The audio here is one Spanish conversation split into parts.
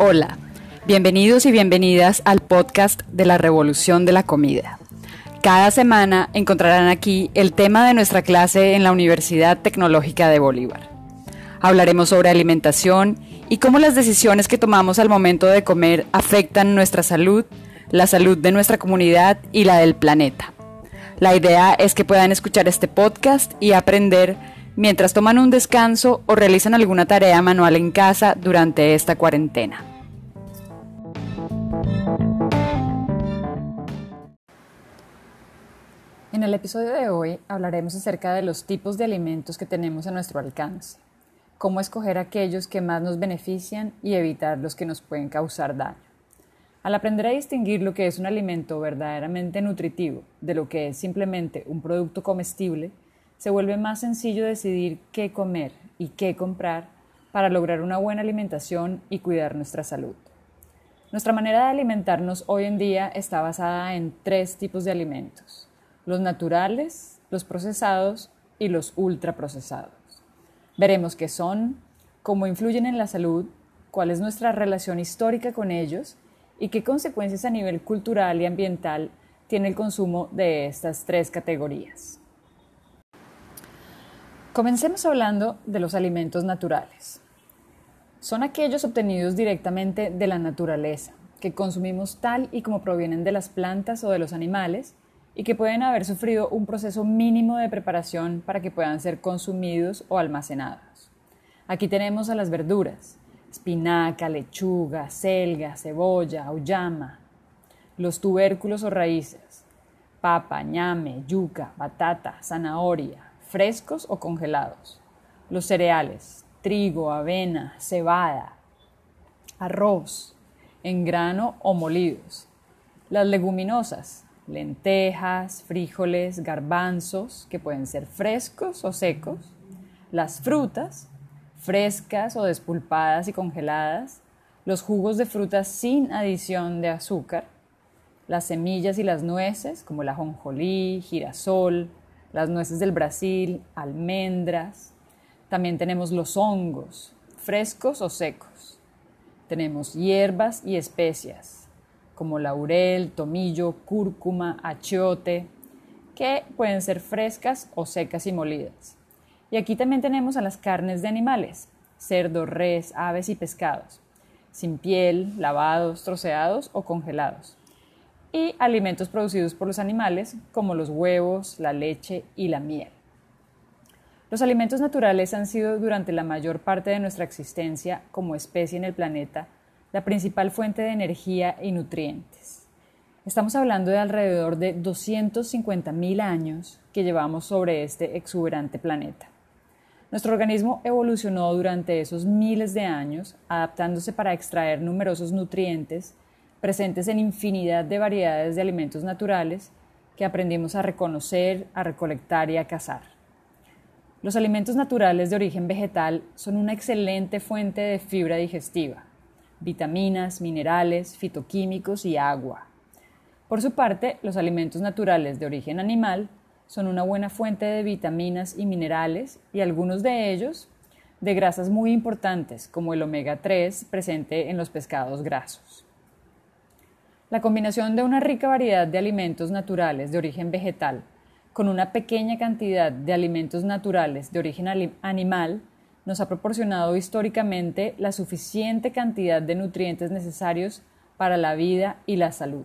Hola, bienvenidos y bienvenidas al podcast de la Revolución de la Comida. Cada semana encontrarán aquí el tema de nuestra clase en la Universidad Tecnológica de Bolívar. Hablaremos sobre alimentación y cómo las decisiones que tomamos al momento de comer afectan nuestra salud, la salud de nuestra comunidad y la del planeta. La idea es que puedan escuchar este podcast y aprender mientras toman un descanso o realizan alguna tarea manual en casa durante esta cuarentena. En el episodio de hoy hablaremos acerca de los tipos de alimentos que tenemos a nuestro alcance, cómo escoger aquellos que más nos benefician y evitar los que nos pueden causar daño. Al aprender a distinguir lo que es un alimento verdaderamente nutritivo de lo que es simplemente un producto comestible, se vuelve más sencillo decidir qué comer y qué comprar para lograr una buena alimentación y cuidar nuestra salud. Nuestra manera de alimentarnos hoy en día está basada en tres tipos de alimentos, los naturales, los procesados y los ultraprocesados. Veremos qué son, cómo influyen en la salud, cuál es nuestra relación histórica con ellos y qué consecuencias a nivel cultural y ambiental tiene el consumo de estas tres categorías. Comencemos hablando de los alimentos naturales. Son aquellos obtenidos directamente de la naturaleza, que consumimos tal y como provienen de las plantas o de los animales y que pueden haber sufrido un proceso mínimo de preparación para que puedan ser consumidos o almacenados. Aquí tenemos a las verduras, espinaca, lechuga, selga, cebolla, auyama, los tubérculos o raíces, papa, ñame, yuca, batata, zanahoria, frescos o congelados, los cereales, trigo, avena, cebada, arroz, en grano o molidos, las leguminosas, lentejas, frijoles, garbanzos, que pueden ser frescos o secos, las frutas, frescas o despulpadas y congeladas, los jugos de frutas sin adición de azúcar, las semillas y las nueces, como el ajonjolí, girasol, las nueces del Brasil, almendras. También tenemos los hongos, frescos o secos. Tenemos hierbas y especias, como laurel, tomillo, cúrcuma, achiote, que pueden ser frescas o secas y molidas. Y aquí también tenemos a las carnes de animales, cerdo, res, aves y pescados, sin piel, lavados, troceados o congelados. Y alimentos producidos por los animales, como los huevos, la leche y la miel. Los alimentos naturales han sido durante la mayor parte de nuestra existencia como especie en el planeta la principal fuente de energía y nutrientes. Estamos hablando de alrededor de 250.000 años que llevamos sobre este exuberante planeta. Nuestro organismo evolucionó durante esos miles de años, adaptándose para extraer numerosos nutrientes presentes en infinidad de variedades de alimentos naturales que aprendimos a reconocer, a recolectar y a cazar. Los alimentos naturales de origen vegetal son una excelente fuente de fibra digestiva, vitaminas, minerales, fitoquímicos y agua. Por su parte, los alimentos naturales de origen animal son una buena fuente de vitaminas y minerales y algunos de ellos de grasas muy importantes como el omega 3 presente en los pescados grasos. La combinación de una rica variedad de alimentos naturales de origen vegetal con una pequeña cantidad de alimentos naturales de origen animal nos ha proporcionado históricamente la suficiente cantidad de nutrientes necesarios para la vida y la salud.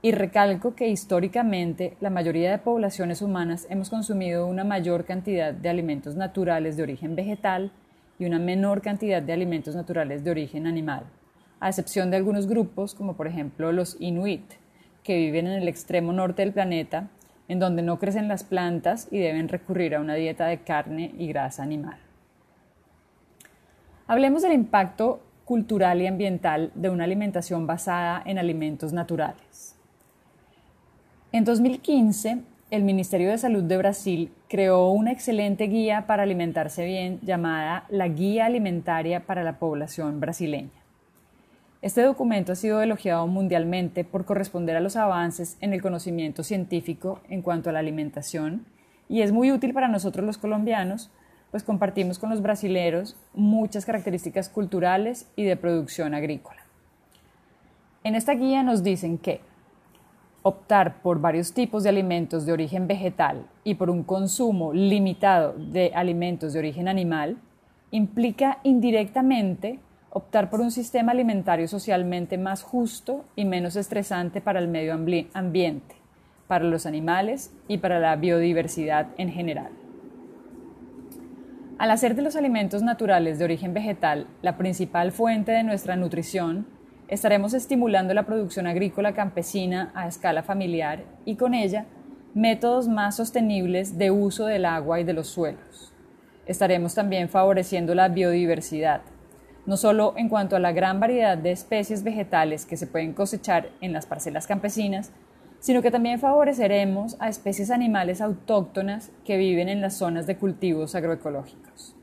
Y recalco que históricamente la mayoría de poblaciones humanas hemos consumido una mayor cantidad de alimentos naturales de origen vegetal y una menor cantidad de alimentos naturales de origen animal, a excepción de algunos grupos como por ejemplo los inuit, que viven en el extremo norte del planeta, en donde no crecen las plantas y deben recurrir a una dieta de carne y grasa animal. Hablemos del impacto cultural y ambiental de una alimentación basada en alimentos naturales. En 2015, el Ministerio de Salud de Brasil creó una excelente guía para alimentarse bien llamada la Guía Alimentaria para la Población Brasileña. Este documento ha sido elogiado mundialmente por corresponder a los avances en el conocimiento científico en cuanto a la alimentación y es muy útil para nosotros los colombianos pues compartimos con los brasileros muchas características culturales y de producción agrícola. En esta guía nos dicen que optar por varios tipos de alimentos de origen vegetal y por un consumo limitado de alimentos de origen animal implica indirectamente optar por un sistema alimentario socialmente más justo y menos estresante para el medio ambiente, para los animales y para la biodiversidad en general. Al hacer de los alimentos naturales de origen vegetal la principal fuente de nuestra nutrición, estaremos estimulando la producción agrícola campesina a escala familiar y con ella métodos más sostenibles de uso del agua y de los suelos. Estaremos también favoreciendo la biodiversidad, no solo en cuanto a la gran variedad de especies vegetales que se pueden cosechar en las parcelas campesinas, sino que también favoreceremos a especies animales autóctonas que viven en las zonas de cultivos agroecológicos.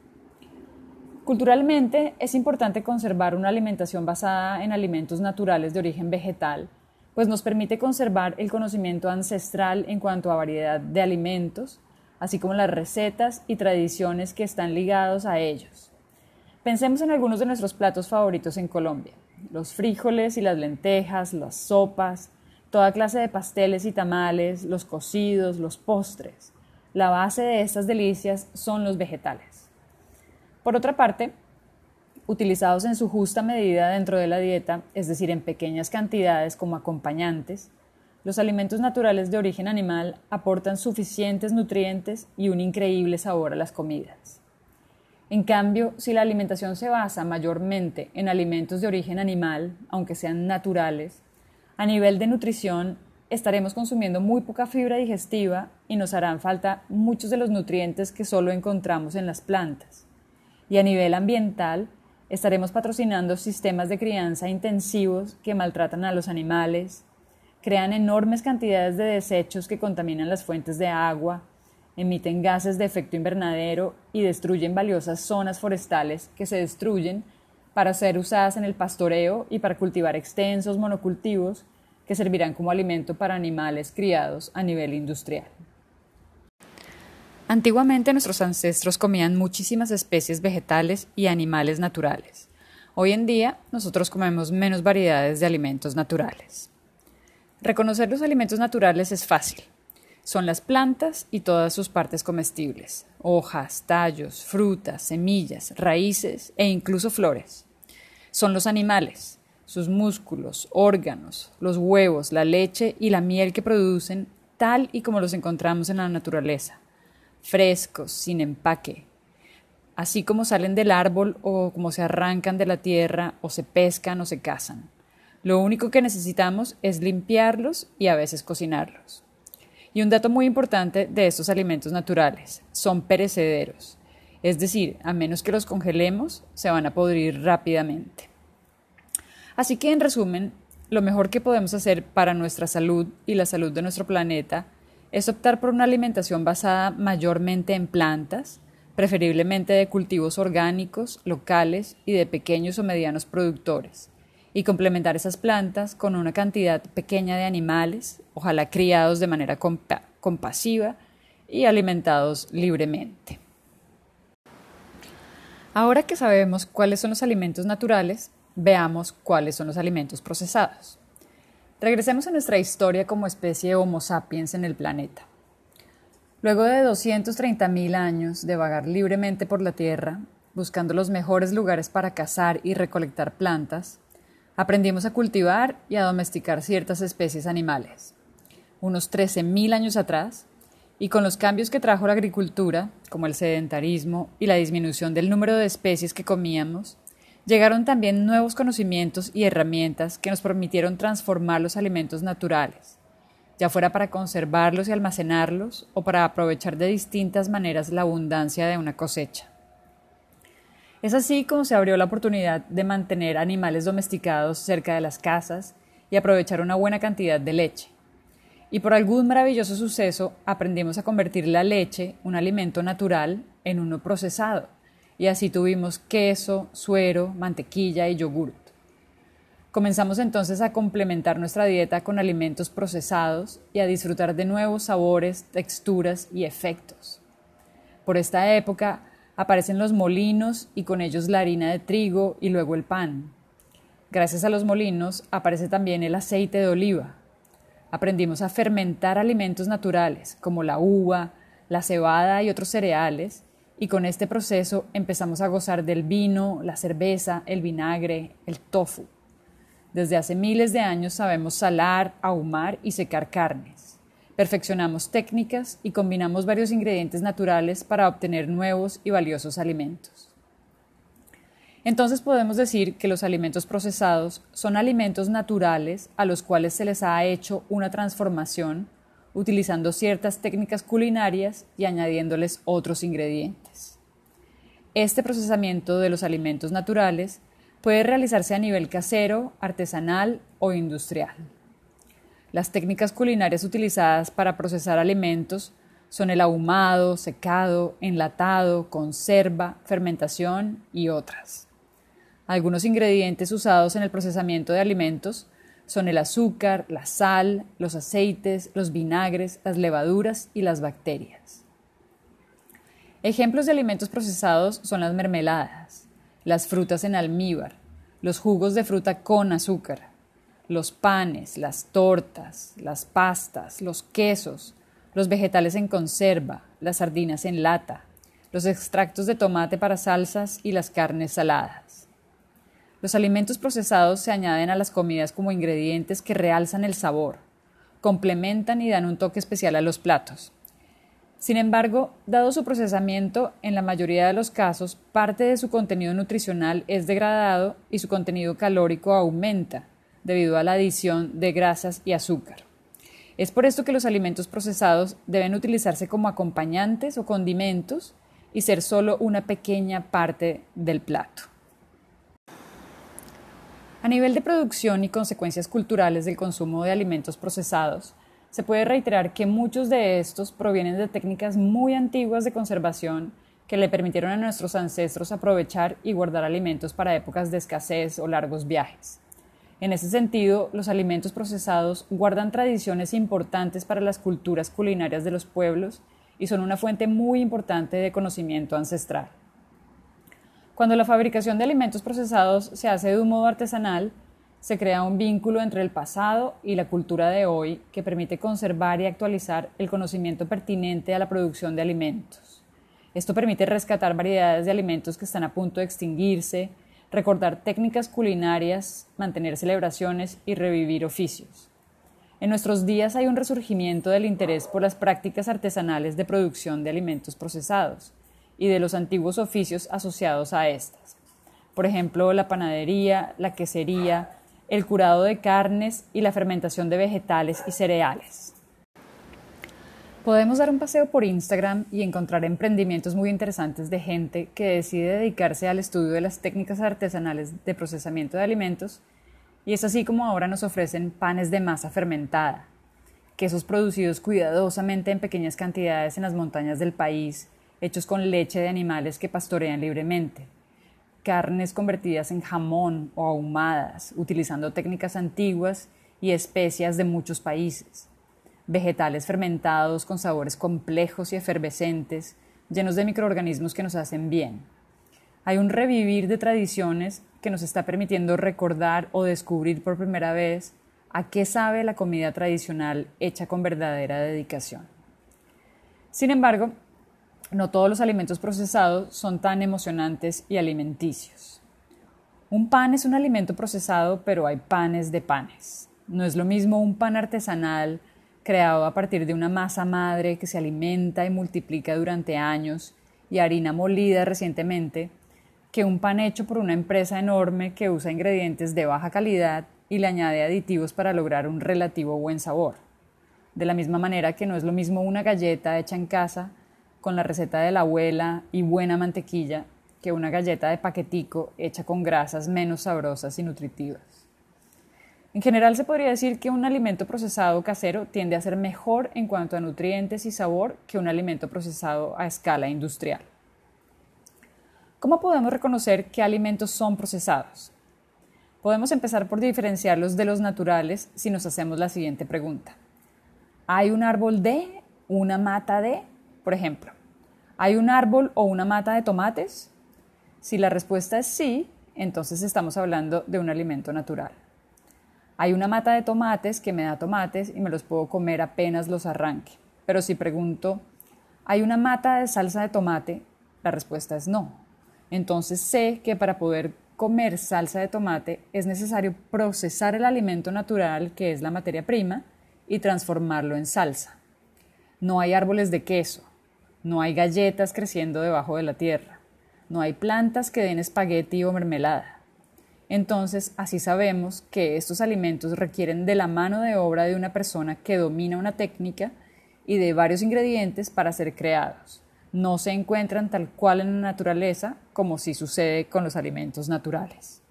Culturalmente es importante conservar una alimentación basada en alimentos naturales de origen vegetal, pues nos permite conservar el conocimiento ancestral en cuanto a variedad de alimentos, así como las recetas y tradiciones que están ligados a ellos. Pensemos en algunos de nuestros platos favoritos en Colombia, los frijoles y las lentejas, las sopas, toda clase de pasteles y tamales, los cocidos, los postres. La base de estas delicias son los vegetales. Por otra parte, utilizados en su justa medida dentro de la dieta, es decir, en pequeñas cantidades como acompañantes, los alimentos naturales de origen animal aportan suficientes nutrientes y un increíble sabor a las comidas. En cambio, si la alimentación se basa mayormente en alimentos de origen animal, aunque sean naturales, a nivel de nutrición estaremos consumiendo muy poca fibra digestiva y nos harán falta muchos de los nutrientes que solo encontramos en las plantas. Y a nivel ambiental estaremos patrocinando sistemas de crianza intensivos que maltratan a los animales, crean enormes cantidades de desechos que contaminan las fuentes de agua, emiten gases de efecto invernadero y destruyen valiosas zonas forestales que se destruyen para ser usadas en el pastoreo y para cultivar extensos monocultivos que servirán como alimento para animales criados a nivel industrial. Antiguamente nuestros ancestros comían muchísimas especies vegetales y animales naturales. Hoy en día nosotros comemos menos variedades de alimentos naturales. Reconocer los alimentos naturales es fácil. Son las plantas y todas sus partes comestibles, hojas, tallos, frutas, semillas, raíces e incluso flores. Son los animales, sus músculos, órganos, los huevos, la leche y la miel que producen tal y como los encontramos en la naturaleza frescos, sin empaque, así como salen del árbol o como se arrancan de la tierra o se pescan o se cazan. Lo único que necesitamos es limpiarlos y a veces cocinarlos. Y un dato muy importante de estos alimentos naturales, son perecederos, es decir, a menos que los congelemos, se van a podrir rápidamente. Así que, en resumen, lo mejor que podemos hacer para nuestra salud y la salud de nuestro planeta es optar por una alimentación basada mayormente en plantas, preferiblemente de cultivos orgánicos, locales y de pequeños o medianos productores, y complementar esas plantas con una cantidad pequeña de animales, ojalá criados de manera compasiva y alimentados libremente. Ahora que sabemos cuáles son los alimentos naturales, veamos cuáles son los alimentos procesados. Regresemos a nuestra historia como especie Homo sapiens en el planeta. Luego de 230.000 años de vagar libremente por la Tierra, buscando los mejores lugares para cazar y recolectar plantas, aprendimos a cultivar y a domesticar ciertas especies animales. Unos 13.000 años atrás, y con los cambios que trajo la agricultura, como el sedentarismo y la disminución del número de especies que comíamos, Llegaron también nuevos conocimientos y herramientas que nos permitieron transformar los alimentos naturales, ya fuera para conservarlos y almacenarlos o para aprovechar de distintas maneras la abundancia de una cosecha. Es así como se abrió la oportunidad de mantener animales domesticados cerca de las casas y aprovechar una buena cantidad de leche. Y por algún maravilloso suceso aprendimos a convertir la leche, un alimento natural, en uno procesado y así tuvimos queso, suero, mantequilla y yogurt. Comenzamos entonces a complementar nuestra dieta con alimentos procesados y a disfrutar de nuevos sabores, texturas y efectos. Por esta época Aparecen los molinos y con ellos la harina de trigo y luego el pan. Gracias a los molinos aparece también el aceite de oliva. Aprendimos a fermentar alimentos naturales como la uva, la cebada y otros cereales, y con este proceso empezamos a gozar del vino, la cerveza, el vinagre, el tofu. Desde hace miles de años sabemos salar, ahumar y secar carnes. Perfeccionamos técnicas y combinamos varios ingredientes naturales para obtener nuevos y valiosos alimentos. Entonces podemos decir que los alimentos procesados son alimentos naturales a los cuales se les ha hecho una transformación utilizando ciertas técnicas culinarias y añadiéndoles otros ingredientes. Este procesamiento de los alimentos naturales puede realizarse a nivel casero, artesanal o industrial. Las técnicas culinarias utilizadas para procesar alimentos son el ahumado, secado, enlatado, conserva, fermentación y otras. Algunos ingredientes usados en el procesamiento de alimentos son el azúcar, la sal, los aceites, los vinagres, las levaduras y las bacterias. Ejemplos de alimentos procesados son las mermeladas, las frutas en almíbar, los jugos de fruta con azúcar, los panes, las tortas, las pastas, los quesos, los vegetales en conserva, las sardinas en lata, los extractos de tomate para salsas y las carnes saladas. Los alimentos procesados se añaden a las comidas como ingredientes que realzan el sabor, complementan y dan un toque especial a los platos. Sin embargo, dado su procesamiento, en la mayoría de los casos, parte de su contenido nutricional es degradado y su contenido calórico aumenta, debido a la adición de grasas y azúcar. Es por esto que los alimentos procesados deben utilizarse como acompañantes o condimentos y ser solo una pequeña parte del plato. A nivel de producción y consecuencias culturales del consumo de alimentos procesados, se puede reiterar que muchos de estos provienen de técnicas muy antiguas de conservación que le permitieron a nuestros ancestros aprovechar y guardar alimentos para épocas de escasez o largos viajes. En ese sentido, los alimentos procesados guardan tradiciones importantes para las culturas culinarias de los pueblos y son una fuente muy importante de conocimiento ancestral. Cuando la fabricación de alimentos procesados se hace de un modo artesanal, se crea un vínculo entre el pasado y la cultura de hoy que permite conservar y actualizar el conocimiento pertinente a la producción de alimentos. Esto permite rescatar variedades de alimentos que están a punto de extinguirse, recordar técnicas culinarias, mantener celebraciones y revivir oficios. En nuestros días hay un resurgimiento del interés por las prácticas artesanales de producción de alimentos procesados y de los antiguos oficios asociados a estas. Por ejemplo, la panadería, la quesería, el curado de carnes y la fermentación de vegetales y cereales. Podemos dar un paseo por Instagram y encontrar emprendimientos muy interesantes de gente que decide dedicarse al estudio de las técnicas artesanales de procesamiento de alimentos y es así como ahora nos ofrecen panes de masa fermentada, quesos producidos cuidadosamente en pequeñas cantidades en las montañas del país, hechos con leche de animales que pastorean libremente, carnes convertidas en jamón o ahumadas, utilizando técnicas antiguas y especias de muchos países vegetales fermentados con sabores complejos y efervescentes, llenos de microorganismos que nos hacen bien. Hay un revivir de tradiciones que nos está permitiendo recordar o descubrir por primera vez a qué sabe la comida tradicional hecha con verdadera dedicación. Sin embargo, no todos los alimentos procesados son tan emocionantes y alimenticios. Un pan es un alimento procesado, pero hay panes de panes. No es lo mismo un pan artesanal creado a partir de una masa madre que se alimenta y multiplica durante años y harina molida recientemente, que un pan hecho por una empresa enorme que usa ingredientes de baja calidad y le añade aditivos para lograr un relativo buen sabor. De la misma manera que no es lo mismo una galleta hecha en casa con la receta de la abuela y buena mantequilla que una galleta de paquetico hecha con grasas menos sabrosas y nutritivas. En general se podría decir que un alimento procesado casero tiende a ser mejor en cuanto a nutrientes y sabor que un alimento procesado a escala industrial. ¿Cómo podemos reconocer qué alimentos son procesados? Podemos empezar por diferenciarlos de los naturales si nos hacemos la siguiente pregunta. ¿Hay un árbol de, una mata de? Por ejemplo, ¿Hay un árbol o una mata de tomates? Si la respuesta es sí, entonces estamos hablando de un alimento natural. Hay una mata de tomates que me da tomates y me los puedo comer apenas los arranque. Pero si pregunto, ¿hay una mata de salsa de tomate? La respuesta es no. Entonces sé que para poder comer salsa de tomate es necesario procesar el alimento natural, que es la materia prima, y transformarlo en salsa. No hay árboles de queso, no hay galletas creciendo debajo de la tierra, no hay plantas que den espagueti o mermelada. Entonces, así sabemos que estos alimentos requieren de la mano de obra de una persona que domina una técnica y de varios ingredientes para ser creados. No se encuentran tal cual en la naturaleza como si sucede con los alimentos naturales.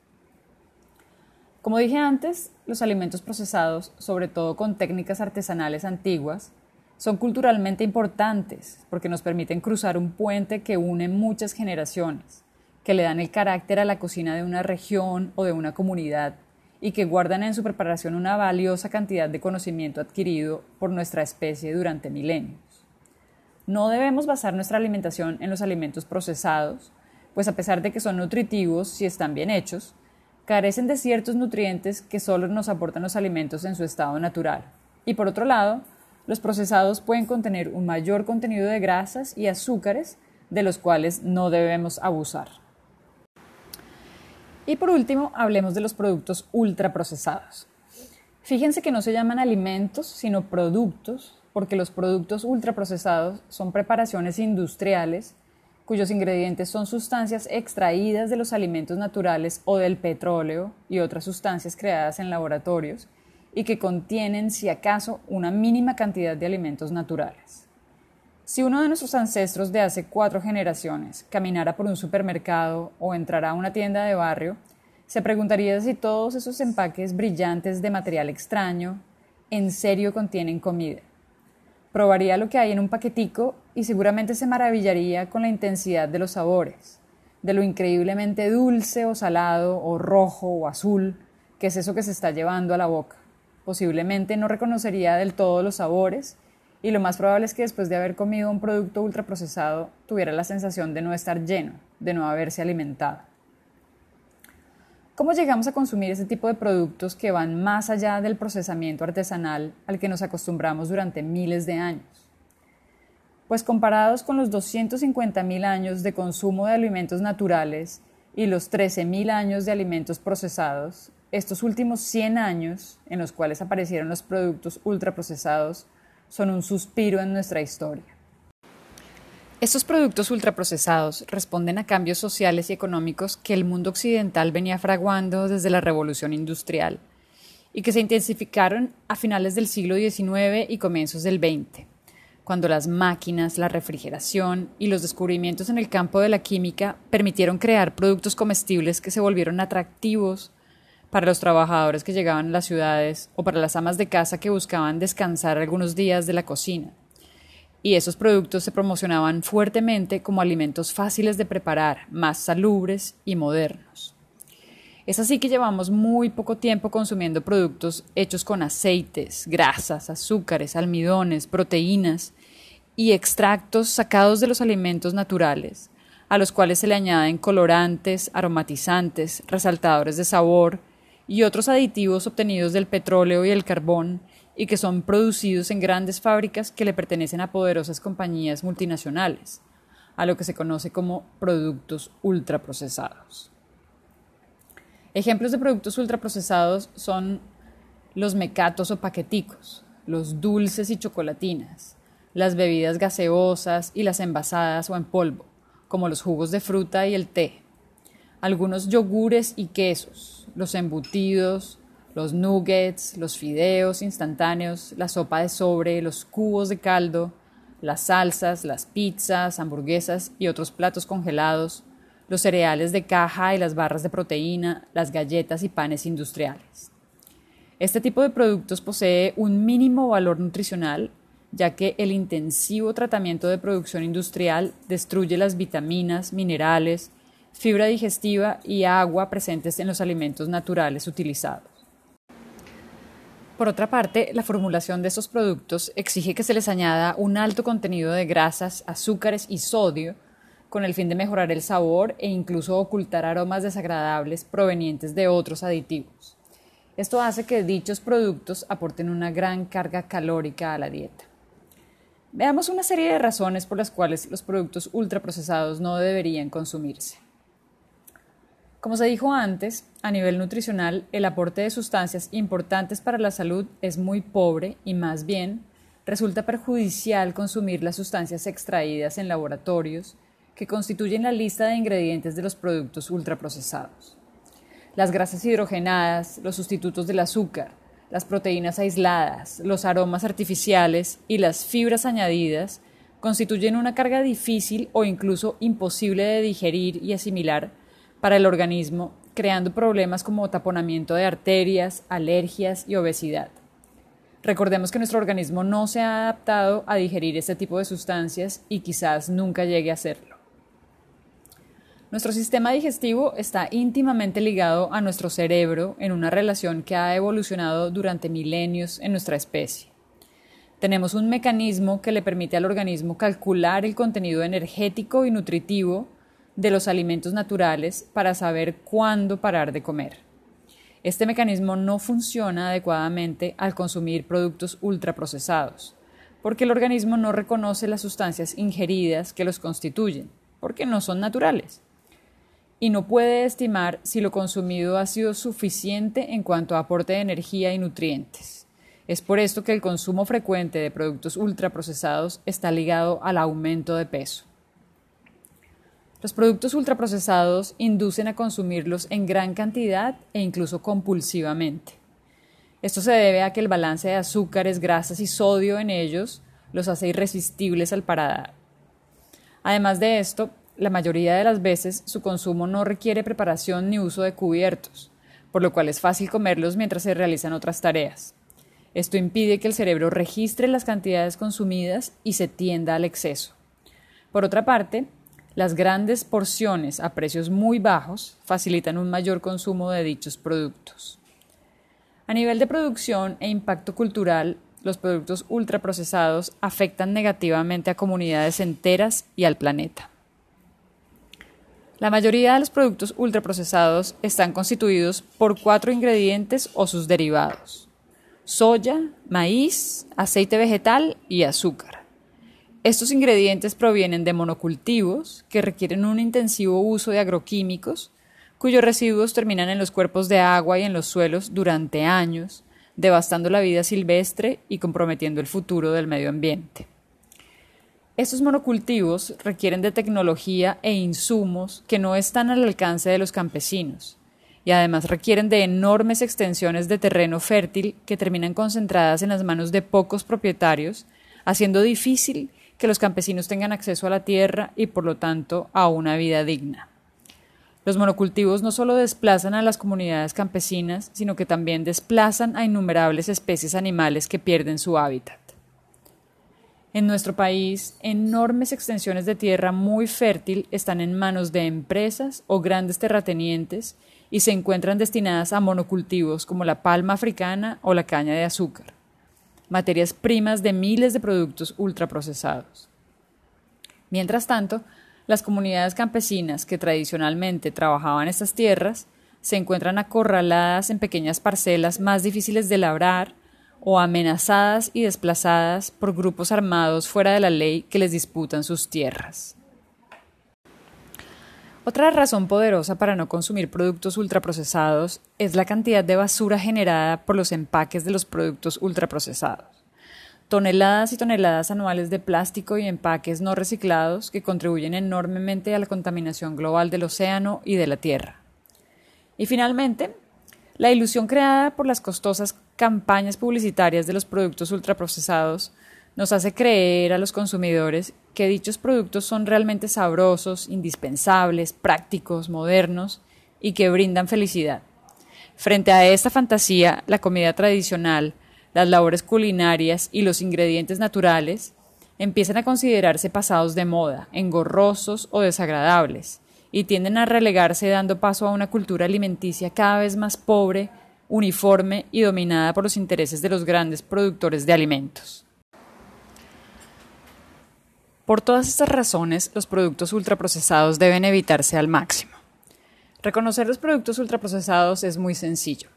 Como dije antes, los alimentos procesados, sobre todo con técnicas artesanales antiguas, son culturalmente importantes porque nos permiten cruzar un puente que une muchas generaciones, que le dan el carácter a la cocina de una región o de una comunidad y que guardan en su preparación una valiosa cantidad de conocimiento adquirido por nuestra especie durante milenios. No debemos basar nuestra alimentación en los alimentos procesados, pues a pesar de que son nutritivos si están bien hechos, carecen de ciertos nutrientes que solo nos aportan los alimentos en su estado natural. Y por otro lado, los procesados pueden contener un mayor contenido de grasas y azúcares de los cuales no debemos abusar. Y por último, hablemos de los productos ultraprocesados. Fíjense que no se llaman alimentos, sino productos, porque los productos ultraprocesados son preparaciones industriales cuyos ingredientes son sustancias extraídas de los alimentos naturales o del petróleo y otras sustancias creadas en laboratorios y que contienen, si acaso, una mínima cantidad de alimentos naturales. Si uno de nuestros ancestros de hace cuatro generaciones caminara por un supermercado o entrara a una tienda de barrio, se preguntaría si todos esos empaques brillantes de material extraño en serio contienen comida. Probaría lo que hay en un paquetico y seguramente se maravillaría con la intensidad de los sabores, de lo increíblemente dulce o salado o rojo o azul que es eso que se está llevando a la boca. Posiblemente no reconocería del todo los sabores y lo más probable es que después de haber comido un producto ultraprocesado tuviera la sensación de no estar lleno, de no haberse alimentado. ¿Cómo llegamos a consumir ese tipo de productos que van más allá del procesamiento artesanal al que nos acostumbramos durante miles de años? Pues comparados con los 250.000 años de consumo de alimentos naturales y los 13.000 años de alimentos procesados, estos últimos 100 años en los cuales aparecieron los productos ultraprocesados son un suspiro en nuestra historia. Estos productos ultraprocesados responden a cambios sociales y económicos que el mundo occidental venía fraguando desde la revolución industrial y que se intensificaron a finales del siglo XIX y comienzos del XX, cuando las máquinas, la refrigeración y los descubrimientos en el campo de la química permitieron crear productos comestibles que se volvieron atractivos para los trabajadores que llegaban a las ciudades o para las amas de casa que buscaban descansar algunos días de la cocina. Y esos productos se promocionaban fuertemente como alimentos fáciles de preparar, más salubres y modernos. Es así que llevamos muy poco tiempo consumiendo productos hechos con aceites, grasas, azúcares, almidones, proteínas y extractos sacados de los alimentos naturales, a los cuales se le añaden colorantes, aromatizantes, resaltadores de sabor, y otros aditivos obtenidos del petróleo y el carbón y que son producidos en grandes fábricas que le pertenecen a poderosas compañías multinacionales, a lo que se conoce como productos ultraprocesados. Ejemplos de productos ultraprocesados son los mecatos o paqueticos, los dulces y chocolatinas, las bebidas gaseosas y las envasadas o en polvo, como los jugos de fruta y el té, algunos yogures y quesos, los embutidos, los nuggets, los fideos instantáneos, la sopa de sobre, los cubos de caldo, las salsas, las pizzas, hamburguesas y otros platos congelados, los cereales de caja y las barras de proteína, las galletas y panes industriales. Este tipo de productos posee un mínimo valor nutricional, ya que el intensivo tratamiento de producción industrial destruye las vitaminas, minerales, fibra digestiva y agua presentes en los alimentos naturales utilizados. Por otra parte, la formulación de estos productos exige que se les añada un alto contenido de grasas, azúcares y sodio con el fin de mejorar el sabor e incluso ocultar aromas desagradables provenientes de otros aditivos. Esto hace que dichos productos aporten una gran carga calórica a la dieta. Veamos una serie de razones por las cuales los productos ultraprocesados no deberían consumirse. Como se dijo antes, a nivel nutricional, el aporte de sustancias importantes para la salud es muy pobre y más bien resulta perjudicial consumir las sustancias extraídas en laboratorios que constituyen la lista de ingredientes de los productos ultraprocesados. Las grasas hidrogenadas, los sustitutos del azúcar, las proteínas aisladas, los aromas artificiales y las fibras añadidas constituyen una carga difícil o incluso imposible de digerir y asimilar para el organismo, creando problemas como taponamiento de arterias, alergias y obesidad. Recordemos que nuestro organismo no se ha adaptado a digerir este tipo de sustancias y quizás nunca llegue a hacerlo. Nuestro sistema digestivo está íntimamente ligado a nuestro cerebro en una relación que ha evolucionado durante milenios en nuestra especie. Tenemos un mecanismo que le permite al organismo calcular el contenido energético y nutritivo de los alimentos naturales para saber cuándo parar de comer. Este mecanismo no funciona adecuadamente al consumir productos ultraprocesados, porque el organismo no reconoce las sustancias ingeridas que los constituyen, porque no son naturales, y no puede estimar si lo consumido ha sido suficiente en cuanto a aporte de energía y nutrientes. Es por esto que el consumo frecuente de productos ultraprocesados está ligado al aumento de peso. Los productos ultraprocesados inducen a consumirlos en gran cantidad e incluso compulsivamente. Esto se debe a que el balance de azúcares, grasas y sodio en ellos los hace irresistibles al paladar. Además de esto, la mayoría de las veces su consumo no requiere preparación ni uso de cubiertos, por lo cual es fácil comerlos mientras se realizan otras tareas. Esto impide que el cerebro registre las cantidades consumidas y se tienda al exceso. Por otra parte, las grandes porciones a precios muy bajos facilitan un mayor consumo de dichos productos. A nivel de producción e impacto cultural, los productos ultraprocesados afectan negativamente a comunidades enteras y al planeta. La mayoría de los productos ultraprocesados están constituidos por cuatro ingredientes o sus derivados: soya, maíz, aceite vegetal y azúcar. Estos ingredientes provienen de monocultivos que requieren un intensivo uso de agroquímicos, cuyos residuos terminan en los cuerpos de agua y en los suelos durante años, devastando la vida silvestre y comprometiendo el futuro del medio ambiente. Estos monocultivos requieren de tecnología e insumos que no están al alcance de los campesinos y además requieren de enormes extensiones de terreno fértil que terminan concentradas en las manos de pocos propietarios, haciendo difícil que los campesinos tengan acceso a la tierra y por lo tanto a una vida digna. Los monocultivos no solo desplazan a las comunidades campesinas, sino que también desplazan a innumerables especies animales que pierden su hábitat. En nuestro país, enormes extensiones de tierra muy fértil están en manos de empresas o grandes terratenientes y se encuentran destinadas a monocultivos como la palma africana o la caña de azúcar materias primas de miles de productos ultraprocesados. Mientras tanto, las comunidades campesinas que tradicionalmente trabajaban estas tierras se encuentran acorraladas en pequeñas parcelas más difíciles de labrar o amenazadas y desplazadas por grupos armados fuera de la ley que les disputan sus tierras. Otra razón poderosa para no consumir productos ultraprocesados es la cantidad de basura generada por los empaques de los productos ultraprocesados. Toneladas y toneladas anuales de plástico y empaques no reciclados que contribuyen enormemente a la contaminación global del océano y de la tierra. Y finalmente, la ilusión creada por las costosas campañas publicitarias de los productos ultraprocesados nos hace creer a los consumidores que dichos productos son realmente sabrosos, indispensables, prácticos, modernos y que brindan felicidad. Frente a esta fantasía, la comida tradicional, las labores culinarias y los ingredientes naturales empiezan a considerarse pasados de moda, engorrosos o desagradables, y tienden a relegarse dando paso a una cultura alimenticia cada vez más pobre, uniforme y dominada por los intereses de los grandes productores de alimentos. Por todas estas razones, los productos ultraprocesados deben evitarse al máximo. Reconocer los productos ultraprocesados es muy sencillo.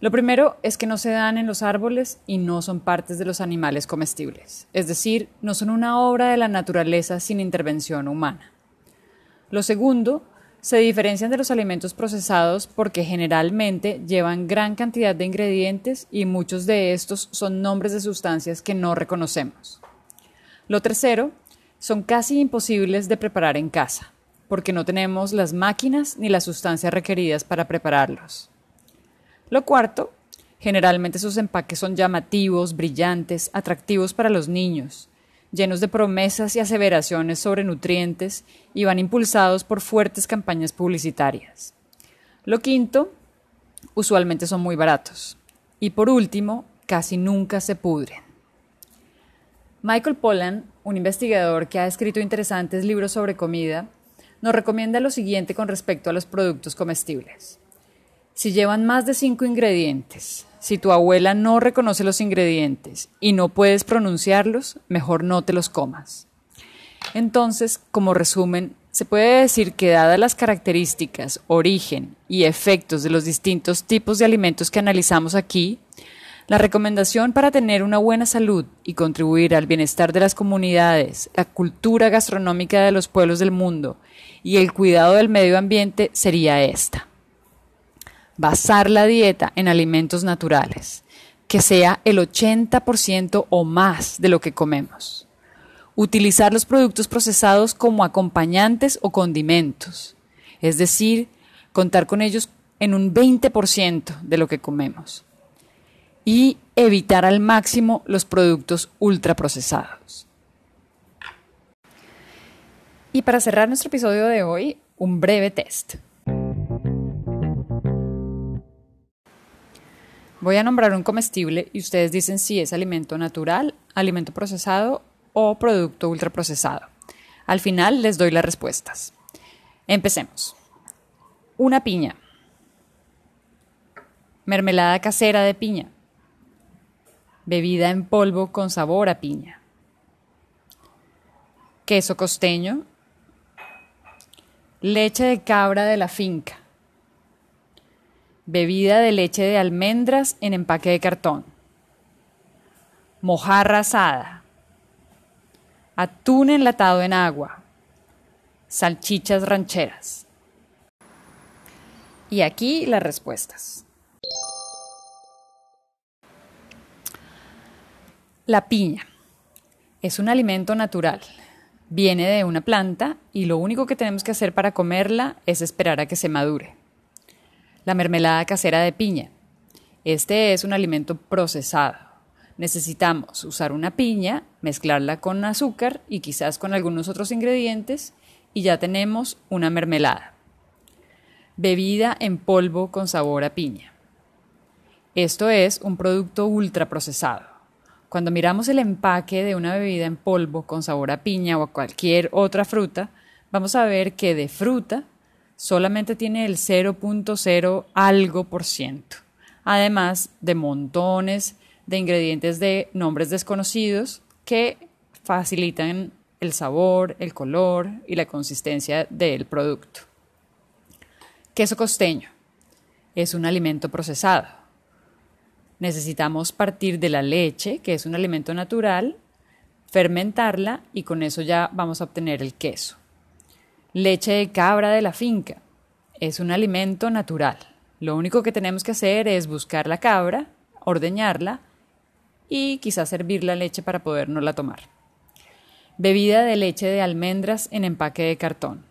Lo primero es que no se dan en los árboles y no son partes de los animales comestibles, es decir, no son una obra de la naturaleza sin intervención humana. Lo segundo se diferencian de los alimentos procesados porque generalmente llevan gran cantidad de ingredientes y muchos de estos son nombres de sustancias que no reconocemos. Lo tercero, son casi imposibles de preparar en casa, porque no tenemos las máquinas ni las sustancias requeridas para prepararlos. Lo cuarto, generalmente sus empaques son llamativos, brillantes, atractivos para los niños, llenos de promesas y aseveraciones sobre nutrientes y van impulsados por fuertes campañas publicitarias. Lo quinto, usualmente son muy baratos. Y por último, casi nunca se pudren. Michael Pollan, un investigador que ha escrito interesantes libros sobre comida, nos recomienda lo siguiente con respecto a los productos comestibles. Si llevan más de cinco ingredientes, si tu abuela no reconoce los ingredientes y no puedes pronunciarlos, mejor no te los comas. Entonces, como resumen, se puede decir que dadas las características, origen y efectos de los distintos tipos de alimentos que analizamos aquí, la recomendación para tener una buena salud y contribuir al bienestar de las comunidades, la cultura gastronómica de los pueblos del mundo y el cuidado del medio ambiente sería esta basar la dieta en alimentos naturales, que sea el 80% o más de lo que comemos. Utilizar los productos procesados como acompañantes o condimentos, es decir, contar con ellos en un 20% de lo que comemos. Y evitar al máximo los productos ultraprocesados. Y para cerrar nuestro episodio de hoy, un breve test. Voy a nombrar un comestible y ustedes dicen si es alimento natural, alimento procesado o producto ultraprocesado. Al final les doy las respuestas. Empecemos. Una piña. Mermelada casera de piña. Bebida en polvo con sabor a piña. Queso costeño. Leche de cabra de la finca bebida de leche de almendras en empaque de cartón, mojarra asada, atún enlatado en agua, salchichas rancheras. Y aquí las respuestas. La piña es un alimento natural. Viene de una planta y lo único que tenemos que hacer para comerla es esperar a que se madure la mermelada casera de piña. Este es un alimento procesado. Necesitamos usar una piña, mezclarla con azúcar y quizás con algunos otros ingredientes y ya tenemos una mermelada. Bebida en polvo con sabor a piña. Esto es un producto ultraprocesado. Cuando miramos el empaque de una bebida en polvo con sabor a piña o a cualquier otra fruta, vamos a ver que de fruta solamente tiene el 0.0 algo por ciento, además de montones de ingredientes de nombres desconocidos que facilitan el sabor, el color y la consistencia del producto. Queso costeño es un alimento procesado. Necesitamos partir de la leche, que es un alimento natural, fermentarla y con eso ya vamos a obtener el queso. Leche de cabra de la finca. Es un alimento natural. Lo único que tenemos que hacer es buscar la cabra, ordeñarla y quizás servir la leche para podernosla tomar. Bebida de leche de almendras en empaque de cartón.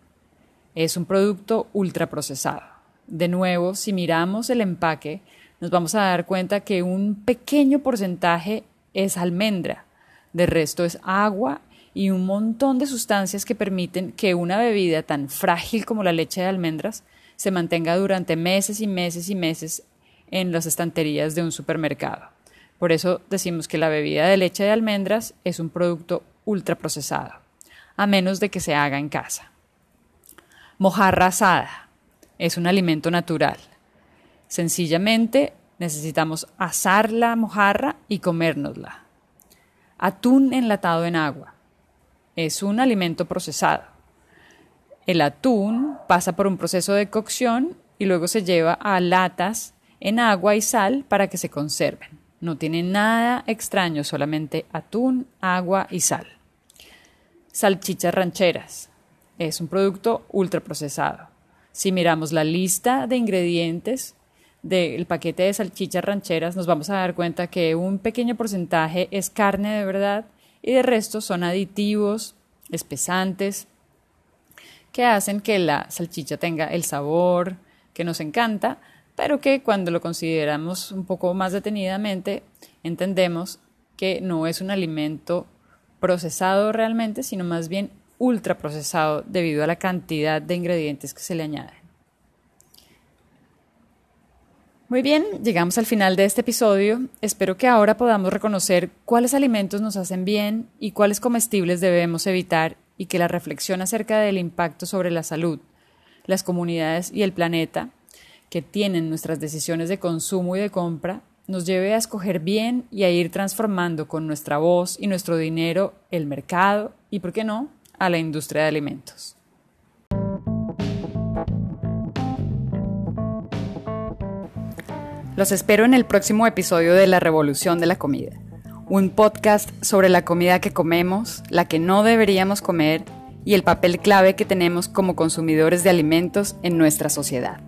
Es un producto ultraprocesado. De nuevo, si miramos el empaque, nos vamos a dar cuenta que un pequeño porcentaje es almendra, de resto es agua y un montón de sustancias que permiten que una bebida tan frágil como la leche de almendras se mantenga durante meses y meses y meses en las estanterías de un supermercado. Por eso decimos que la bebida de leche de almendras es un producto ultraprocesado, a menos de que se haga en casa. Mojarra asada es un alimento natural. Sencillamente Necesitamos asar la mojarra y comérnosla. Atún enlatado en agua. Es un alimento procesado. El atún pasa por un proceso de cocción y luego se lleva a latas en agua y sal para que se conserven. No tiene nada extraño, solamente atún, agua y sal. Salchichas rancheras. Es un producto ultraprocesado. Si miramos la lista de ingredientes del paquete de salchichas rancheras, nos vamos a dar cuenta que un pequeño porcentaje es carne de verdad y de resto son aditivos, espesantes, que hacen que la salchicha tenga el sabor que nos encanta, pero que cuando lo consideramos un poco más detenidamente, entendemos que no es un alimento procesado realmente, sino más bien ultraprocesado debido a la cantidad de ingredientes que se le añaden. Muy bien, llegamos al final de este episodio. Espero que ahora podamos reconocer cuáles alimentos nos hacen bien y cuáles comestibles debemos evitar y que la reflexión acerca del impacto sobre la salud, las comunidades y el planeta que tienen nuestras decisiones de consumo y de compra nos lleve a escoger bien y a ir transformando con nuestra voz y nuestro dinero el mercado y, por qué no, a la industria de alimentos. Los espero en el próximo episodio de La Revolución de la Comida, un podcast sobre la comida que comemos, la que no deberíamos comer y el papel clave que tenemos como consumidores de alimentos en nuestra sociedad.